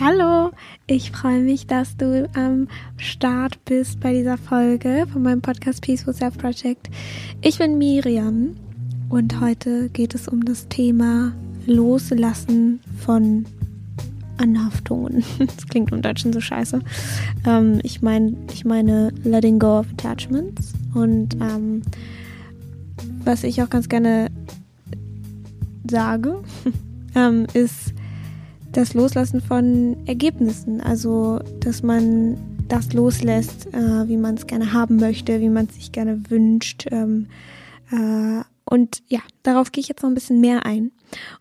Hallo, ich freue mich, dass du am Start bist bei dieser Folge von meinem Podcast Peaceful Self Project. Ich bin Miriam und heute geht es um das Thema Loslassen von Anhaftungen. Das klingt im Deutschen so scheiße. Ähm, ich meine, ich meine Letting Go of Attachments und ähm, was ich auch ganz gerne sage, ähm, ist das Loslassen von Ergebnissen. Also, dass man das loslässt, äh, wie man es gerne haben möchte, wie man es sich gerne wünscht. Ähm, äh, und ja, darauf gehe ich jetzt noch ein bisschen mehr ein.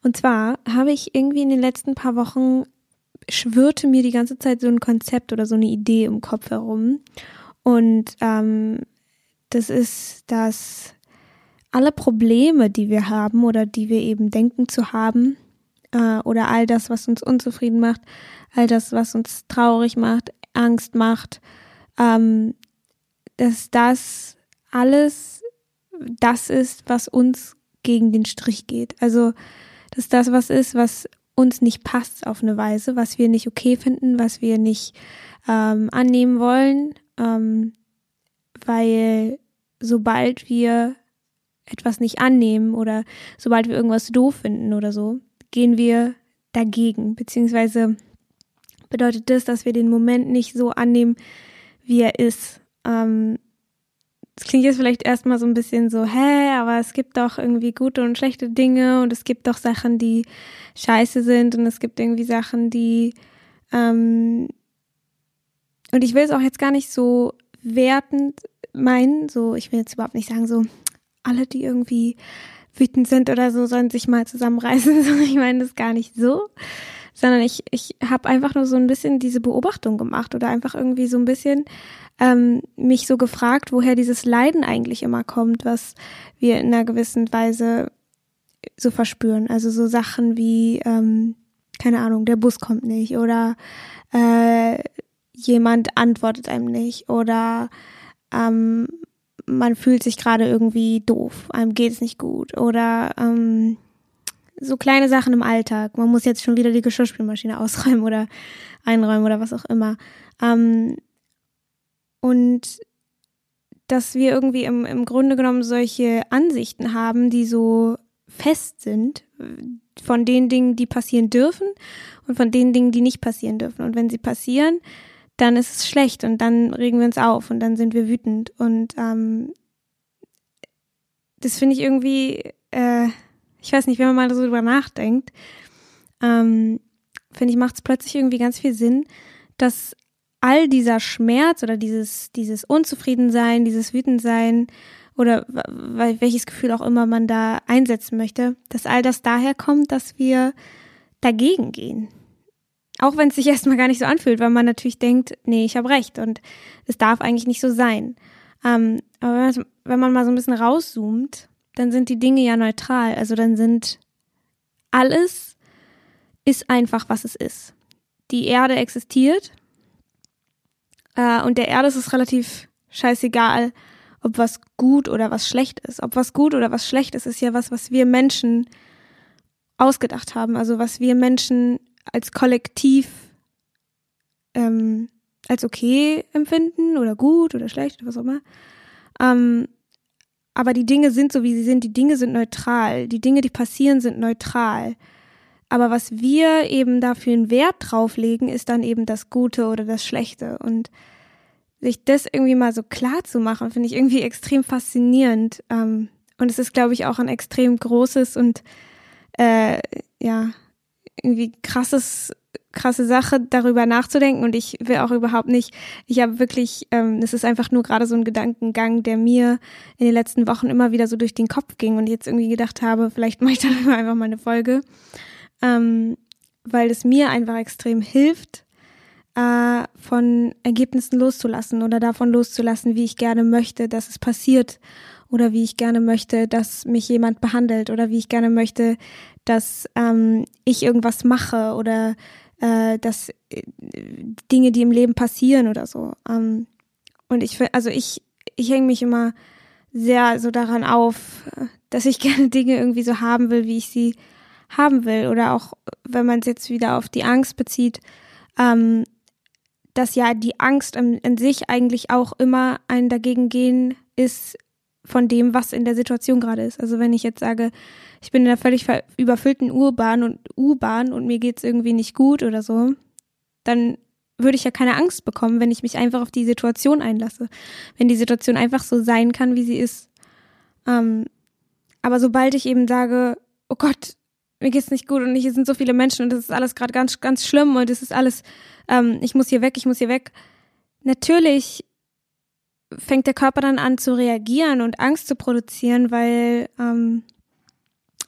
Und zwar habe ich irgendwie in den letzten paar Wochen schwirrte mir die ganze Zeit so ein Konzept oder so eine Idee im Kopf herum. Und ähm, das ist, dass alle Probleme, die wir haben oder die wir eben denken zu haben, äh, oder all das, was uns unzufrieden macht, all das, was uns traurig macht, Angst macht, ähm, dass das alles das ist, was uns gegen den Strich geht. Also, dass das was ist, was uns nicht passt auf eine Weise, was wir nicht okay finden, was wir nicht ähm, annehmen wollen, ähm, weil sobald wir etwas nicht annehmen oder sobald wir irgendwas doof finden oder so, gehen wir dagegen, beziehungsweise bedeutet das, dass wir den Moment nicht so annehmen, wie er ist. Ähm, das klingt jetzt vielleicht erstmal so ein bisschen so, hä, aber es gibt doch irgendwie gute und schlechte Dinge und es gibt doch Sachen, die scheiße sind und es gibt irgendwie Sachen, die ähm, und ich will es auch jetzt gar nicht so wertend meinen, so ich will jetzt überhaupt nicht sagen, so alle, die irgendwie wütend sind oder so, sollen sich mal zusammenreißen. Ich meine das gar nicht so, sondern ich, ich habe einfach nur so ein bisschen diese Beobachtung gemacht oder einfach irgendwie so ein bisschen ähm, mich so gefragt, woher dieses Leiden eigentlich immer kommt, was wir in einer gewissen Weise so verspüren. Also so Sachen wie, ähm, keine Ahnung, der Bus kommt nicht oder äh, jemand antwortet einem nicht oder ähm, man fühlt sich gerade irgendwie doof, einem geht es nicht gut oder ähm, so kleine Sachen im Alltag. Man muss jetzt schon wieder die Geschirrspülmaschine ausräumen oder einräumen oder was auch immer. Ähm, und dass wir irgendwie im, im Grunde genommen solche Ansichten haben, die so fest sind von den Dingen, die passieren dürfen und von den Dingen, die nicht passieren dürfen. Und wenn sie passieren, dann ist es schlecht und dann regen wir uns auf und dann sind wir wütend. Und ähm, das finde ich irgendwie, äh, ich weiß nicht, wenn man mal so drüber nachdenkt, ähm, finde ich, macht es plötzlich irgendwie ganz viel Sinn, dass all dieser Schmerz oder dieses, dieses Unzufriedensein, dieses Wütendsein oder welches Gefühl auch immer man da einsetzen möchte, dass all das daher kommt, dass wir dagegen gehen. Auch wenn es sich erstmal gar nicht so anfühlt, weil man natürlich denkt, nee, ich habe recht und es darf eigentlich nicht so sein. Ähm, aber wenn man, wenn man mal so ein bisschen rauszoomt, dann sind die Dinge ja neutral. Also dann sind alles ist einfach, was es ist. Die Erde existiert äh, und der Erde ist es relativ scheißegal, ob was gut oder was schlecht ist. Ob was gut oder was schlecht ist, ist ja was, was wir Menschen ausgedacht haben. Also was wir Menschen als Kollektiv ähm, als okay empfinden oder gut oder schlecht oder was auch immer. Ähm, aber die Dinge sind so, wie sie sind. Die Dinge sind neutral. Die Dinge, die passieren, sind neutral. Aber was wir eben dafür einen Wert drauflegen, ist dann eben das Gute oder das Schlechte. Und sich das irgendwie mal so klar zu machen, finde ich irgendwie extrem faszinierend. Ähm, und es ist, glaube ich, auch ein extrem großes und äh, ja, irgendwie krasses, krasse Sache, darüber nachzudenken. Und ich will auch überhaupt nicht, ich habe wirklich, ähm, es ist einfach nur gerade so ein Gedankengang, der mir in den letzten Wochen immer wieder so durch den Kopf ging und jetzt irgendwie gedacht habe, vielleicht mache ich darüber einfach mal eine Folge. Ähm, weil es mir einfach extrem hilft, äh, von Ergebnissen loszulassen oder davon loszulassen, wie ich gerne möchte, dass es passiert oder wie ich gerne möchte, dass mich jemand behandelt oder wie ich gerne möchte, dass ähm, ich irgendwas mache oder äh, dass äh, Dinge, die im Leben passieren oder so. Ähm, und ich also ich, ich hänge mich immer sehr so daran auf, dass ich gerne Dinge irgendwie so haben will, wie ich sie haben will. Oder auch, wenn man es jetzt wieder auf die Angst bezieht, ähm, dass ja die Angst in, in sich eigentlich auch immer ein Dagegengehen ist von dem, was in der Situation gerade ist. Also wenn ich jetzt sage, ich bin in einer völlig überfüllten U-Bahn und U-Bahn und mir geht's irgendwie nicht gut oder so, dann würde ich ja keine Angst bekommen, wenn ich mich einfach auf die Situation einlasse. Wenn die Situation einfach so sein kann, wie sie ist. Ähm, aber sobald ich eben sage, oh Gott, mir geht's nicht gut und hier sind so viele Menschen und das ist alles gerade ganz, ganz schlimm und es ist alles, ähm, ich muss hier weg, ich muss hier weg. Natürlich fängt der Körper dann an zu reagieren und Angst zu produzieren, weil, ähm,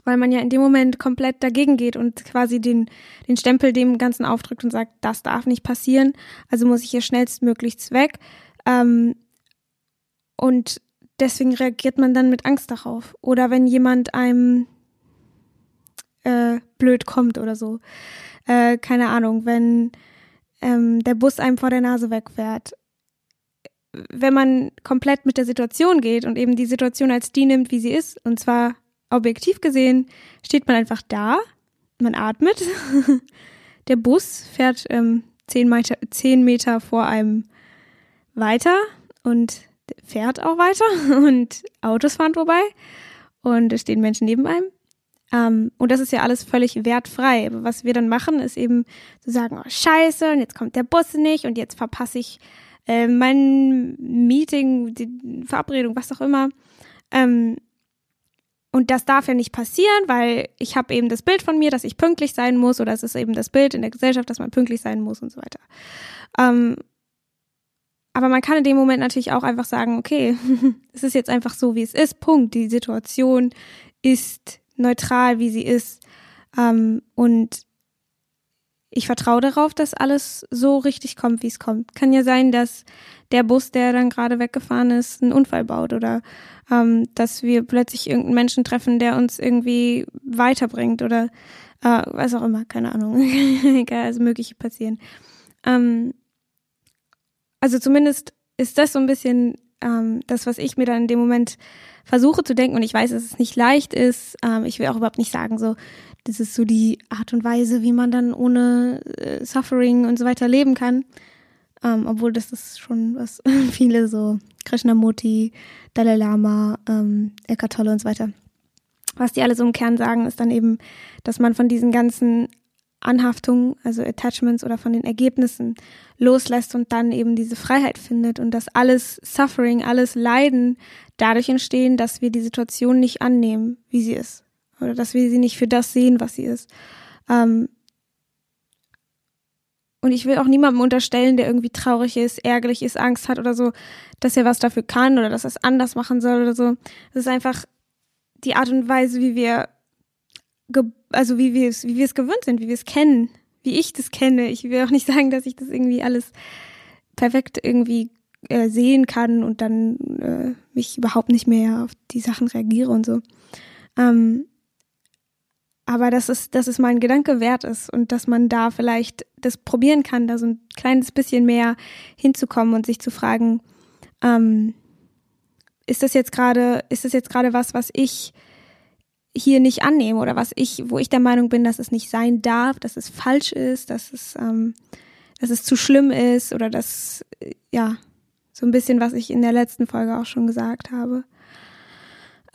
weil man ja in dem Moment komplett dagegen geht und quasi den, den Stempel dem Ganzen aufdrückt und sagt, das darf nicht passieren, also muss ich hier schnellstmöglichst weg. Ähm, und deswegen reagiert man dann mit Angst darauf. Oder wenn jemand einem äh, blöd kommt oder so. Äh, keine Ahnung, wenn ähm, der Bus einem vor der Nase wegfährt. Wenn man komplett mit der Situation geht und eben die Situation als die nimmt, wie sie ist, und zwar objektiv gesehen, steht man einfach da, man atmet, der Bus fährt ähm, zehn, Meter, zehn Meter vor einem weiter und fährt auch weiter und Autos fahren vorbei und es stehen Menschen neben einem. Ähm, und das ist ja alles völlig wertfrei. Was wir dann machen, ist eben zu sagen, oh scheiße, und jetzt kommt der Bus nicht und jetzt verpasse ich äh, mein Meeting, die Verabredung, was auch immer. Ähm, und das darf ja nicht passieren, weil ich habe eben das Bild von mir, dass ich pünktlich sein muss, oder es ist eben das Bild in der Gesellschaft, dass man pünktlich sein muss und so weiter. Ähm, aber man kann in dem Moment natürlich auch einfach sagen, okay, es ist jetzt einfach so, wie es ist. Punkt. Die Situation ist neutral, wie sie ist. Ähm, und ich vertraue darauf, dass alles so richtig kommt, wie es kommt. Kann ja sein, dass der Bus, der dann gerade weggefahren ist, einen Unfall baut oder ähm, dass wir plötzlich irgendeinen Menschen treffen, der uns irgendwie weiterbringt oder äh, was auch immer, keine Ahnung. Egal, also mögliche passieren. Ähm, also zumindest ist das so ein bisschen ähm, das, was ich mir dann in dem Moment versuche zu denken und ich weiß, dass es nicht leicht ist. Ähm, ich will auch überhaupt nicht sagen, so, das ist so die Art und Weise, wie man dann ohne äh, Suffering und so weiter leben kann. Ähm, obwohl das ist schon was viele so Krishnamurti, Dalai Lama, ähm, Eckhart Tolle und so weiter. Was die alle so im Kern sagen, ist dann eben, dass man von diesen ganzen Anhaftungen, also Attachments oder von den Ergebnissen loslässt und dann eben diese Freiheit findet und dass alles Suffering, alles Leiden dadurch entstehen, dass wir die Situation nicht annehmen, wie sie ist. Oder dass wir sie nicht für das sehen, was sie ist. Ähm und ich will auch niemandem unterstellen, der irgendwie traurig ist, ärgerlich ist, Angst hat oder so, dass er was dafür kann oder dass er es anders machen soll oder so. Es ist einfach die Art und Weise, wie wir, also wie wir es, wie wir es gewöhnt sind, wie wir es kennen, wie ich das kenne. Ich will auch nicht sagen, dass ich das irgendwie alles perfekt irgendwie äh, sehen kann und dann äh, mich überhaupt nicht mehr auf die Sachen reagiere und so. Ähm, aber dass es, dass es mal ein Gedanke wert ist und dass man da vielleicht das probieren kann, da so ein kleines bisschen mehr hinzukommen und sich zu fragen, ähm, ist das jetzt gerade, ist das jetzt gerade was, was ich hier nicht annehme oder was ich, wo ich der Meinung bin, dass es nicht sein darf, dass es falsch ist, dass es, ähm, dass es zu schlimm ist oder dass, ja, so ein bisschen, was ich in der letzten Folge auch schon gesagt habe.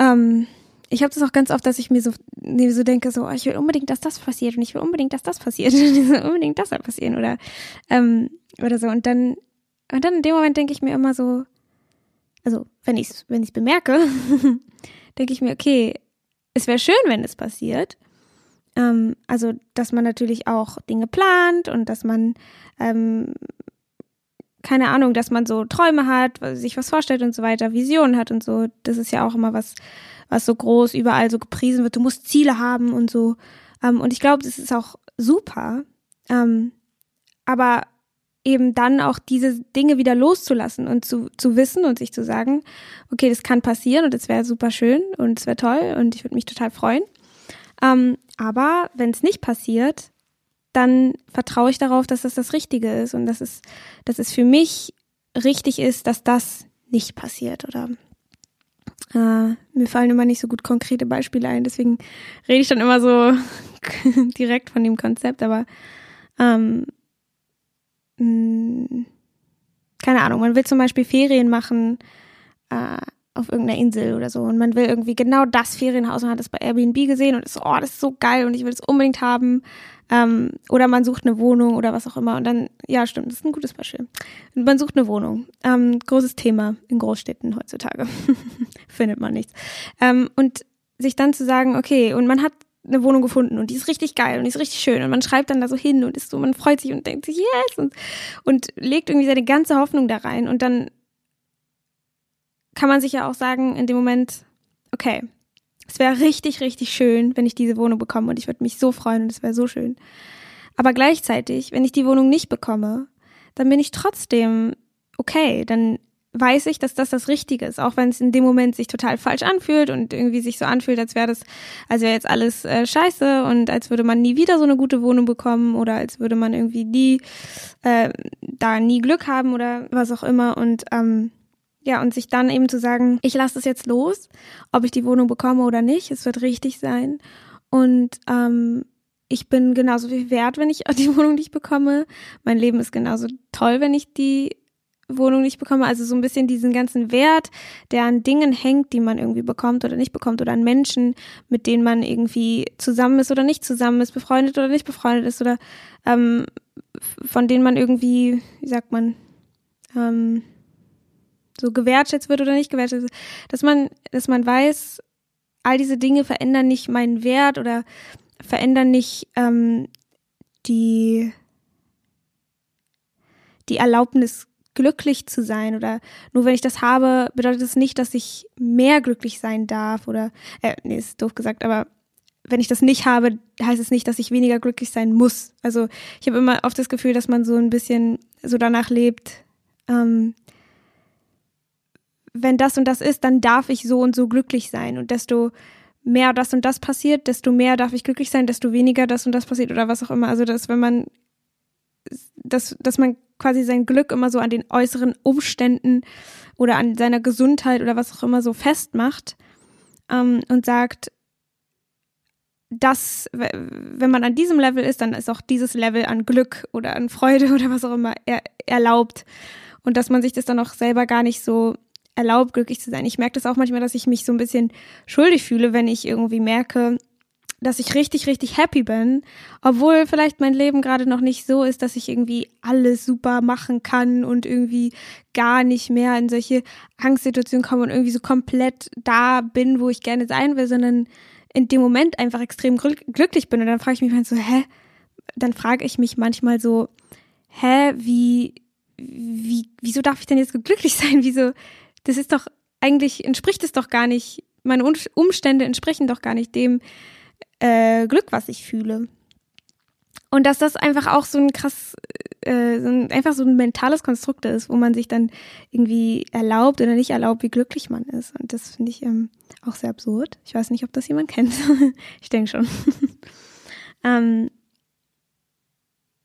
Ähm, ich habe das auch ganz oft, dass ich mir so, mir so denke, so, oh, ich will unbedingt, dass das passiert und ich will unbedingt, dass das passiert und ich will unbedingt das soll passieren oder ähm, oder so und dann und dann in dem Moment denke ich mir immer so, also wenn ich es wenn ich bemerke, denke ich mir, okay, es wäre schön, wenn es passiert. Ähm, also dass man natürlich auch Dinge plant und dass man ähm, keine Ahnung, dass man so Träume hat, sich was vorstellt und so weiter, Visionen hat und so. Das ist ja auch immer was, was so groß überall so gepriesen wird. Du musst Ziele haben und so. Ähm, und ich glaube, das ist auch super. Ähm, aber eben dann auch diese Dinge wieder loszulassen und zu, zu wissen und sich zu sagen, okay, das kann passieren und es wäre super schön und es wäre toll und ich würde mich total freuen. Ähm, aber wenn es nicht passiert, dann vertraue ich darauf, dass das das Richtige ist und dass es, dass es für mich richtig ist, dass das nicht passiert oder äh, mir fallen immer nicht so gut konkrete Beispiele ein, deswegen rede ich dann immer so direkt von dem Konzept, aber ähm, mh, hm, keine Ahnung, man will zum Beispiel Ferien machen äh, auf irgendeiner Insel oder so und man will irgendwie genau das Ferienhaus und hat es bei Airbnb gesehen und ist so, oh, das ist so geil und ich will es unbedingt haben. Ähm, oder man sucht eine Wohnung oder was auch immer und dann, ja, stimmt, das ist ein gutes Beispiel. Man sucht eine Wohnung. Ähm, großes Thema in Großstädten heutzutage. Findet man nichts. Ähm, und sich dann zu sagen, okay, und man hat eine Wohnung gefunden und die ist richtig geil und die ist richtig schön und man schreibt dann da so hin und ist so, man freut sich und denkt sich, yes und, und legt irgendwie seine ganze Hoffnung da rein und dann kann man sich ja auch sagen in dem Moment, okay, es wäre richtig, richtig schön, wenn ich diese Wohnung bekomme und ich würde mich so freuen und es wäre so schön. Aber gleichzeitig, wenn ich die Wohnung nicht bekomme, dann bin ich trotzdem okay, dann weiß ich, dass das das Richtige ist, auch wenn es in dem Moment sich total falsch anfühlt und irgendwie sich so anfühlt, als wäre das, als wäre jetzt alles äh, scheiße und als würde man nie wieder so eine gute Wohnung bekommen oder als würde man irgendwie nie äh, da nie Glück haben oder was auch immer und ähm, ja, und sich dann eben zu sagen, ich lasse es jetzt los, ob ich die Wohnung bekomme oder nicht, es wird richtig sein. Und ähm, ich bin genauso viel wert, wenn ich die Wohnung nicht bekomme. Mein Leben ist genauso toll, wenn ich die Wohnung nicht bekomme. Also so ein bisschen diesen ganzen Wert, der an Dingen hängt, die man irgendwie bekommt oder nicht bekommt oder an Menschen, mit denen man irgendwie zusammen ist oder nicht zusammen ist, befreundet oder nicht befreundet ist oder ähm, von denen man irgendwie, wie sagt man, ähm, so gewertschätzt wird oder nicht gewertschätzt wird, dass man, dass man weiß, all diese Dinge verändern nicht meinen Wert oder verändern nicht ähm, die, die Erlaubnis, glücklich zu sein oder nur wenn ich das habe, bedeutet das nicht, dass ich mehr glücklich sein darf oder, äh, nee, ist doof gesagt, aber wenn ich das nicht habe, heißt es nicht, dass ich weniger glücklich sein muss. Also ich habe immer oft das Gefühl, dass man so ein bisschen so danach lebt, ähm, wenn das und das ist, dann darf ich so und so glücklich sein. Und desto mehr das und das passiert, desto mehr darf ich glücklich sein, desto weniger das und das passiert oder was auch immer. Also, dass wenn man, dass, dass man quasi sein Glück immer so an den äußeren Umständen oder an seiner Gesundheit oder was auch immer so festmacht ähm, und sagt, dass, wenn man an diesem Level ist, dann ist auch dieses Level an Glück oder an Freude oder was auch immer er, erlaubt. Und dass man sich das dann auch selber gar nicht so erlaubt, glücklich zu sein. Ich merke das auch manchmal, dass ich mich so ein bisschen schuldig fühle, wenn ich irgendwie merke, dass ich richtig, richtig happy bin, obwohl vielleicht mein Leben gerade noch nicht so ist, dass ich irgendwie alles super machen kann und irgendwie gar nicht mehr in solche Angstsituationen komme und irgendwie so komplett da bin, wo ich gerne sein will, sondern in dem Moment einfach extrem glücklich bin. Und dann frage ich mich manchmal so, hä? Dann frage ich mich manchmal so, hä, wie, wie, wieso darf ich denn jetzt glücklich sein? Wieso, das ist doch, eigentlich entspricht es doch gar nicht, meine Umstände entsprechen doch gar nicht dem äh, Glück, was ich fühle. Und dass das einfach auch so ein krass, äh, so ein, einfach so ein mentales Konstrukt ist, wo man sich dann irgendwie erlaubt oder nicht erlaubt, wie glücklich man ist. Und das finde ich ähm, auch sehr absurd. Ich weiß nicht, ob das jemand kennt. ich denke schon. ähm,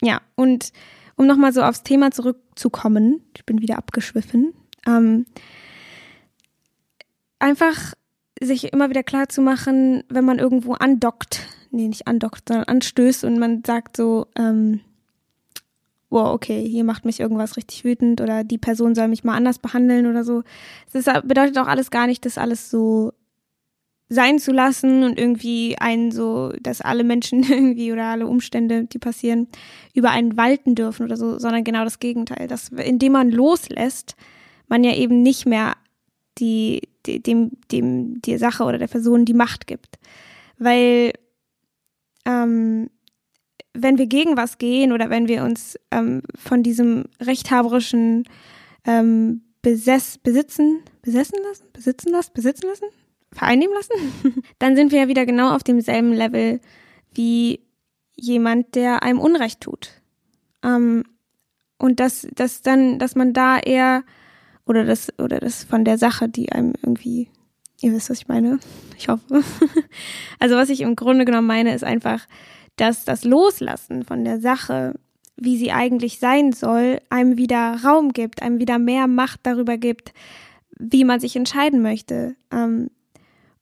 ja, und um nochmal so aufs Thema zurückzukommen, ich bin wieder abgeschwiffen. Ähm, einfach sich immer wieder klar zu machen, wenn man irgendwo andockt, nee, nicht andockt, sondern anstößt und man sagt so, ähm, wow, okay, hier macht mich irgendwas richtig wütend oder die Person soll mich mal anders behandeln oder so. Das bedeutet auch alles gar nicht, das alles so sein zu lassen und irgendwie einen so, dass alle Menschen irgendwie oder alle Umstände, die passieren, über einen walten dürfen oder so, sondern genau das Gegenteil. Dass, indem man loslässt, man ja eben nicht mehr die, die, dem, dem, der Sache oder der Person die Macht gibt. Weil ähm, wenn wir gegen was gehen oder wenn wir uns ähm, von diesem rechthaberischen ähm, Besess, besitzen, besessen lassen, besitzen lassen, besitzen lassen, vereinnehmen lassen, dann sind wir ja wieder genau auf demselben Level wie jemand, der einem Unrecht tut. Ähm, und dass, dass dann, dass man da eher oder das, oder das von der Sache, die einem irgendwie, ihr wisst, was ich meine? Ich hoffe. Also was ich im Grunde genommen meine, ist einfach, dass das Loslassen von der Sache, wie sie eigentlich sein soll, einem wieder Raum gibt, einem wieder mehr Macht darüber gibt, wie man sich entscheiden möchte. Ähm,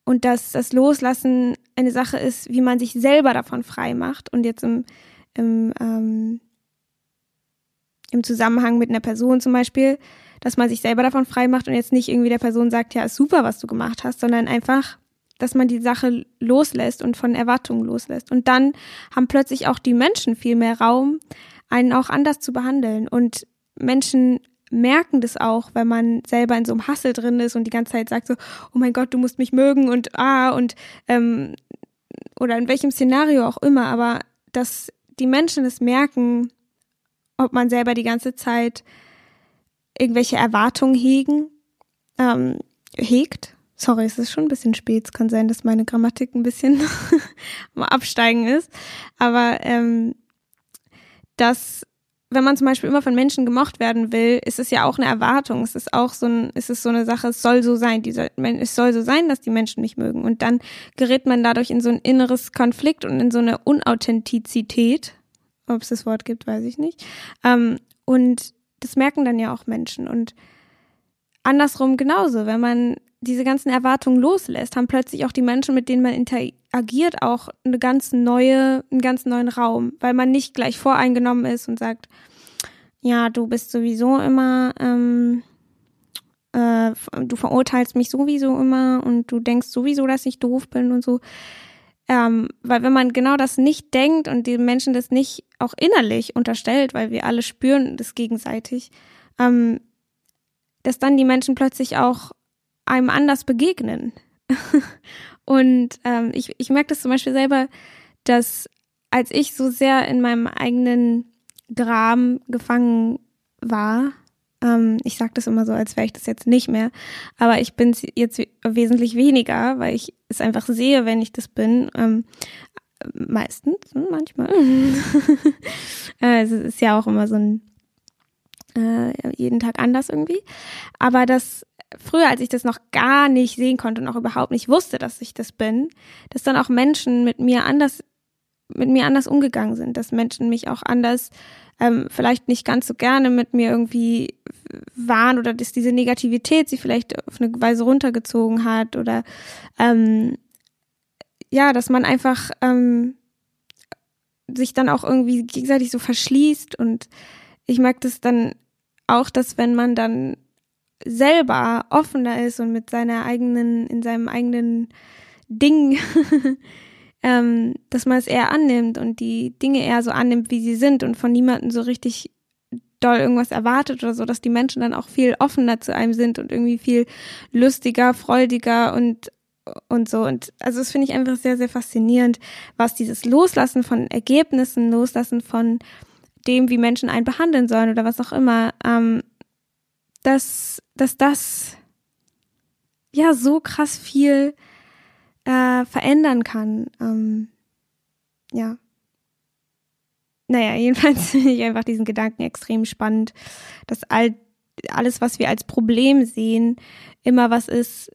und dass das Loslassen eine Sache ist, wie man sich selber davon frei macht. Und jetzt im, im ähm, im Zusammenhang mit einer Person zum Beispiel, dass man sich selber davon frei macht und jetzt nicht irgendwie der Person sagt, ja, ist super, was du gemacht hast, sondern einfach, dass man die Sache loslässt und von Erwartungen loslässt. Und dann haben plötzlich auch die Menschen viel mehr Raum, einen auch anders zu behandeln. Und Menschen merken das auch, wenn man selber in so einem Hassel drin ist und die ganze Zeit sagt so, oh mein Gott, du musst mich mögen und ah und ähm, oder in welchem Szenario auch immer, aber dass die Menschen es merken, ob man selber die ganze Zeit irgendwelche Erwartungen hegen, ähm, hegt. Sorry, es ist schon ein bisschen spät. Es kann sein, dass meine Grammatik ein bisschen am Absteigen ist. Aber ähm, dass wenn man zum Beispiel immer von Menschen gemocht werden will, ist es ja auch eine Erwartung. Es ist auch so ein, es so eine Sache, es soll so sein. Dieser, es soll so sein, dass die Menschen mich mögen. Und dann gerät man dadurch in so ein inneres Konflikt und in so eine Unauthentizität. Ob es das Wort gibt, weiß ich nicht. Ähm, und das merken dann ja auch Menschen. Und andersrum genauso, wenn man diese ganzen Erwartungen loslässt, haben plötzlich auch die Menschen, mit denen man interagiert, auch eine ganz neue, einen ganz neuen Raum, weil man nicht gleich voreingenommen ist und sagt, ja, du bist sowieso immer, ähm, äh, du verurteilst mich sowieso immer und du denkst sowieso, dass ich doof bin und so. Ähm, weil wenn man genau das nicht denkt und die Menschen das nicht auch innerlich unterstellt, weil wir alle spüren das gegenseitig, ähm, dass dann die Menschen plötzlich auch einem anders begegnen. und ähm, ich, ich merke das zum Beispiel selber, dass als ich so sehr in meinem eigenen Graben gefangen war, ähm, ich sage das immer so, als wäre ich das jetzt nicht mehr, aber ich bin es jetzt wesentlich weniger, weil ich es einfach sehe, wenn ich das bin. Ähm, meistens, hm, manchmal. äh, es ist ja auch immer so ein äh, jeden Tag anders irgendwie. Aber das früher, als ich das noch gar nicht sehen konnte und auch überhaupt nicht wusste, dass ich das bin, dass dann auch Menschen mit mir anders, mit mir anders umgegangen sind, dass Menschen mich auch anders, ähm, vielleicht nicht ganz so gerne mit mir irgendwie waren oder dass diese Negativität sie vielleicht auf eine Weise runtergezogen hat oder ähm, ja, dass man einfach ähm, sich dann auch irgendwie gegenseitig so verschließt. Und ich merke das dann auch, dass wenn man dann selber offener ist und mit seiner eigenen, in seinem eigenen Ding, ähm, dass man es eher annimmt und die Dinge eher so annimmt, wie sie sind und von niemandem so richtig doll irgendwas erwartet oder so, dass die Menschen dann auch viel offener zu einem sind und irgendwie viel lustiger, freudiger und und so. Und also das finde ich einfach sehr, sehr faszinierend, was dieses Loslassen von Ergebnissen, Loslassen von dem, wie Menschen einen behandeln sollen oder was auch immer, ähm, dass, dass das ja so krass viel äh, verändern kann. Ähm, ja. Naja, jedenfalls finde ich einfach diesen Gedanken extrem spannend, dass all, alles, was wir als Problem sehen, immer was ist,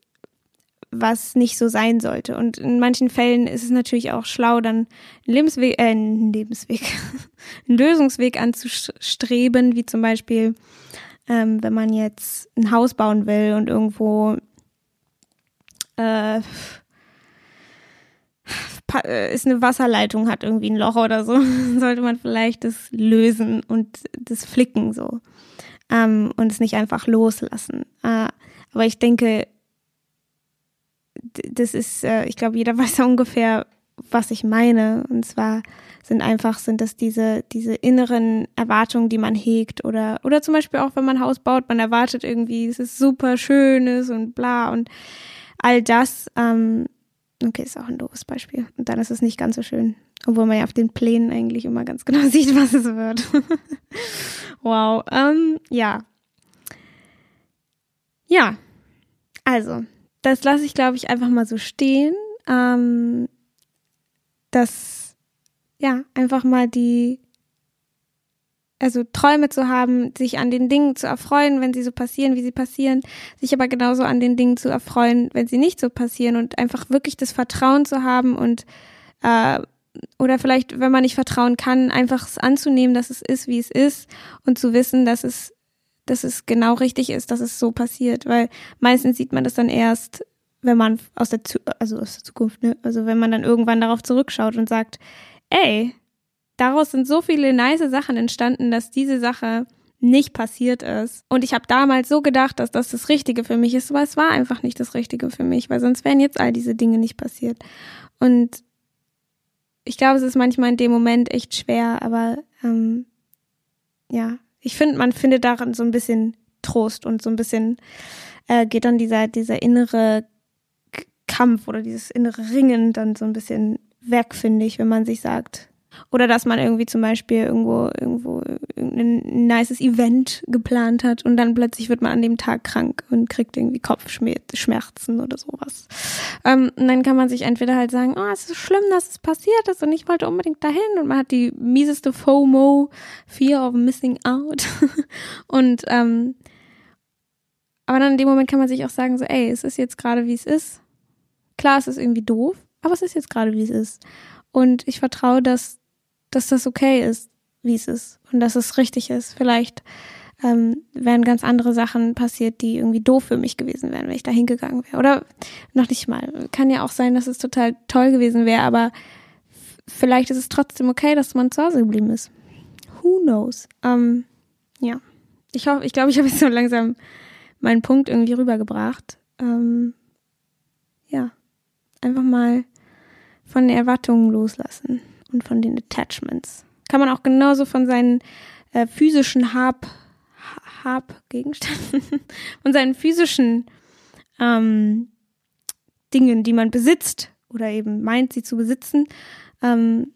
was nicht so sein sollte. Und in manchen Fällen ist es natürlich auch schlau, dann einen Lebensweg, äh, einen Lebensweg, einen Lösungsweg anzustreben, wie zum Beispiel ähm, wenn man jetzt ein Haus bauen will und irgendwo äh, ist eine Wasserleitung, hat irgendwie ein Loch oder so, sollte man vielleicht das lösen und das flicken so. Ähm, und es nicht einfach loslassen. Äh, aber ich denke, das ist, äh, ich glaube, jeder weiß ungefähr, was ich meine. Und zwar sind einfach, sind das diese, diese inneren Erwartungen, die man hegt oder, oder zum Beispiel auch, wenn man Haus baut, man erwartet irgendwie, es ist super schönes und bla und all das, ähm, okay, ist auch ein doofes Beispiel. Und dann ist es nicht ganz so schön. Obwohl man ja auf den Plänen eigentlich immer ganz genau sieht, was es wird. wow, ähm, ja. Ja, also, das lasse ich, glaube ich, einfach mal so stehen. Ähm, dass ja einfach mal die also Träume zu haben, sich an den Dingen zu erfreuen, wenn sie so passieren, wie sie passieren, sich aber genauso an den Dingen zu erfreuen, wenn sie nicht so passieren und einfach wirklich das Vertrauen zu haben und äh, oder vielleicht, wenn man nicht vertrauen kann, einfach es anzunehmen, dass es ist, wie es ist und zu wissen, dass es dass es genau richtig ist, dass es so passiert, weil meistens sieht man das dann erst, wenn man aus der, also aus der Zukunft, ne? also wenn man dann irgendwann darauf zurückschaut und sagt, ey, daraus sind so viele nice Sachen entstanden, dass diese Sache nicht passiert ist. Und ich habe damals so gedacht, dass das das Richtige für mich ist, aber es war einfach nicht das Richtige für mich, weil sonst wären jetzt all diese Dinge nicht passiert. Und ich glaube, es ist manchmal in dem Moment echt schwer, aber ähm, ja, ich finde, man findet darin so ein bisschen Trost und so ein bisschen äh, geht dann dieser, dieser innere Kampf oder dieses innere Ringen dann so ein bisschen weg, finde ich, wenn man sich sagt, oder dass man irgendwie zum Beispiel irgendwo, irgendwo ein nices Event geplant hat und dann plötzlich wird man an dem Tag krank und kriegt irgendwie Kopfschmerzen oder sowas. Ähm, und dann kann man sich entweder halt sagen, oh, es ist schlimm, dass es passiert ist und ich wollte unbedingt dahin und man hat die mieseste FOMO, Fear of Missing Out. und ähm, aber dann in dem Moment kann man sich auch sagen, so, ey, es ist jetzt gerade wie es ist. Klar, es ist irgendwie doof, aber es ist jetzt gerade wie es ist. Und ich vertraue, dass dass das okay ist, wie es ist und dass es richtig ist. Vielleicht ähm, wären ganz andere Sachen passiert, die irgendwie doof für mich gewesen wären, wenn ich da hingegangen wäre. Oder noch nicht mal. Kann ja auch sein, dass es total toll gewesen wäre, aber vielleicht ist es trotzdem okay, dass man zu Hause geblieben ist. Who knows? Ähm, ja. Ich hoffe, ich glaube, ich habe jetzt so langsam meinen Punkt irgendwie rübergebracht. Ähm, ja. Einfach mal von den Erwartungen loslassen und von den Attachments. Kann man auch genauso von seinen äh, physischen Hab, Habgegenständen, von seinen physischen ähm, Dingen, die man besitzt oder eben meint, sie zu besitzen, ähm,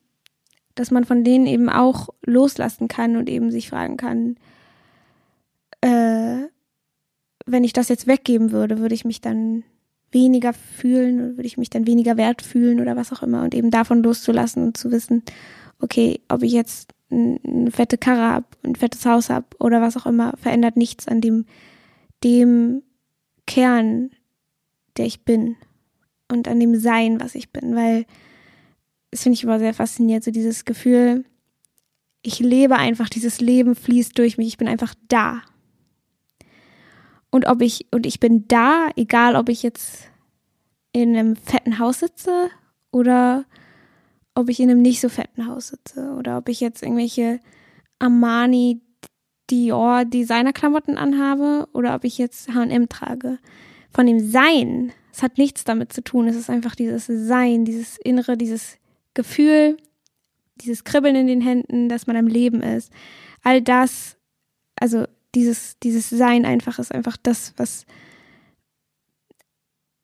dass man von denen eben auch loslassen kann und eben sich fragen kann, äh, wenn ich das jetzt weggeben würde, würde ich mich dann weniger fühlen, würde ich mich dann weniger wert fühlen oder was auch immer und eben davon loszulassen und zu wissen, okay, ob ich jetzt eine fette Karre habe, ein fettes Haus habe oder was auch immer, verändert nichts an dem, dem Kern, der ich bin und an dem Sein, was ich bin, weil das finde ich immer sehr faszinierend, so dieses Gefühl, ich lebe einfach, dieses Leben fließt durch mich, ich bin einfach da. Und ob ich, und ich bin da, egal ob ich jetzt in einem fetten Haus sitze oder ob ich in einem nicht so fetten Haus sitze oder ob ich jetzt irgendwelche Armani Dior Designerklamotten anhabe oder ob ich jetzt H&M trage. Von dem Sein, es hat nichts damit zu tun, es ist einfach dieses Sein, dieses Innere, dieses Gefühl, dieses Kribbeln in den Händen, dass man am Leben ist. All das, also dieses, dieses Sein einfach ist einfach das, was,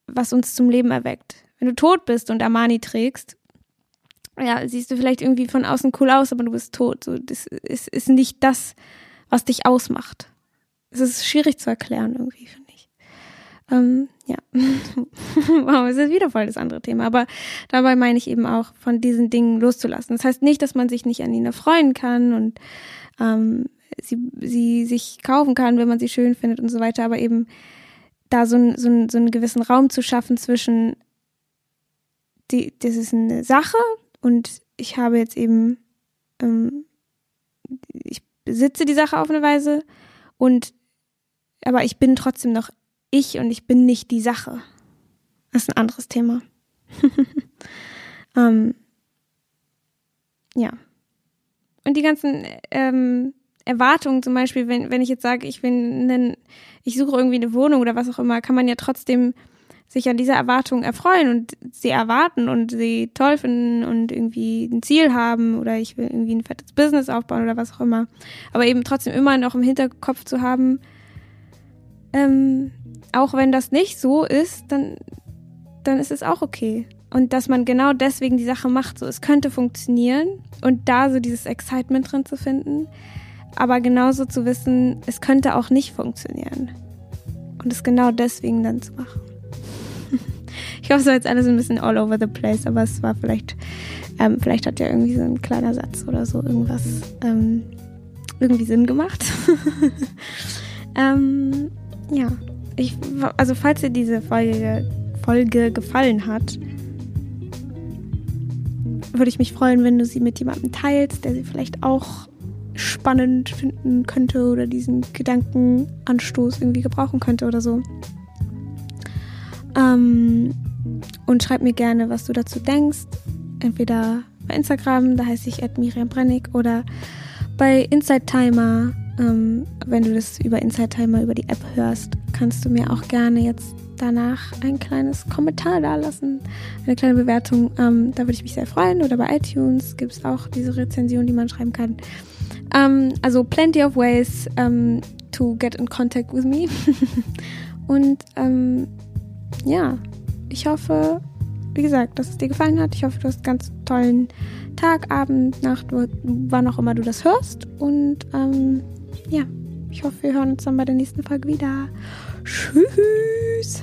was uns zum Leben erweckt. Wenn du tot bist und Armani trägst, ja, siehst du vielleicht irgendwie von außen cool aus, aber du bist tot. So, das ist, ist nicht das, was dich ausmacht. Es ist schwierig zu erklären irgendwie, finde ich. Ähm, ja. wow, es ist wieder voll das andere Thema. Aber dabei meine ich eben auch, von diesen Dingen loszulassen. Das heißt nicht, dass man sich nicht an ihnen erfreuen kann und ähm, sie, sie sich kaufen kann, wenn man sie schön findet und so weiter, aber eben da so, ein, so, ein, so einen gewissen Raum zu schaffen zwischen, die, das ist eine Sache und ich habe jetzt eben, ähm, ich besitze die Sache auf eine Weise und, aber ich bin trotzdem noch ich und ich bin nicht die Sache. Das ist ein anderes Thema. ähm, ja. Und die ganzen ähm, Erwartungen zum Beispiel, wenn, wenn ich jetzt sage, ich will einen, ich suche irgendwie eine Wohnung oder was auch immer, kann man ja trotzdem sich an dieser Erwartung erfreuen und sie erwarten und sie toll finden und irgendwie ein Ziel haben oder ich will irgendwie ein fettes Business aufbauen oder was auch immer. Aber eben trotzdem immer noch im Hinterkopf zu haben, ähm, auch wenn das nicht so ist, dann, dann ist es auch okay. Und dass man genau deswegen die Sache macht, so es könnte funktionieren und da so dieses Excitement drin zu finden, aber genauso zu wissen, es könnte auch nicht funktionieren. Und es genau deswegen dann zu machen. ich hoffe, es war jetzt alles ein bisschen all over the place, aber es war vielleicht, ähm, vielleicht hat ja irgendwie so ein kleiner Satz oder so irgendwas ähm, irgendwie Sinn gemacht. ähm, ja, ich, also falls dir diese Folge, Folge gefallen hat, würde ich mich freuen, wenn du sie mit jemandem teilst, der sie vielleicht auch spannend finden könnte oder diesen Gedankenanstoß irgendwie gebrauchen könnte oder so. Ähm, und schreib mir gerne, was du dazu denkst. Entweder bei Instagram, da heiße ich Miriam Brennig, oder bei Inside Timer Ähm, wenn du das über Inside Timer, über die App hörst, kannst du mir auch gerne jetzt danach ein kleines Kommentar da lassen, eine kleine Bewertung. Ähm, da würde ich mich sehr freuen. Oder bei iTunes gibt es auch diese Rezension, die man schreiben kann. Ähm, also plenty of ways ähm, to get in contact with me. Und ähm, ja, ich hoffe, wie gesagt, dass es dir gefallen hat. Ich hoffe, du hast einen ganz tollen Tag, Abend, Nacht, wann auch immer du das hörst. Und ähm, ja, ich hoffe, wir hören uns dann bei der nächsten Folge wieder. Tschüss.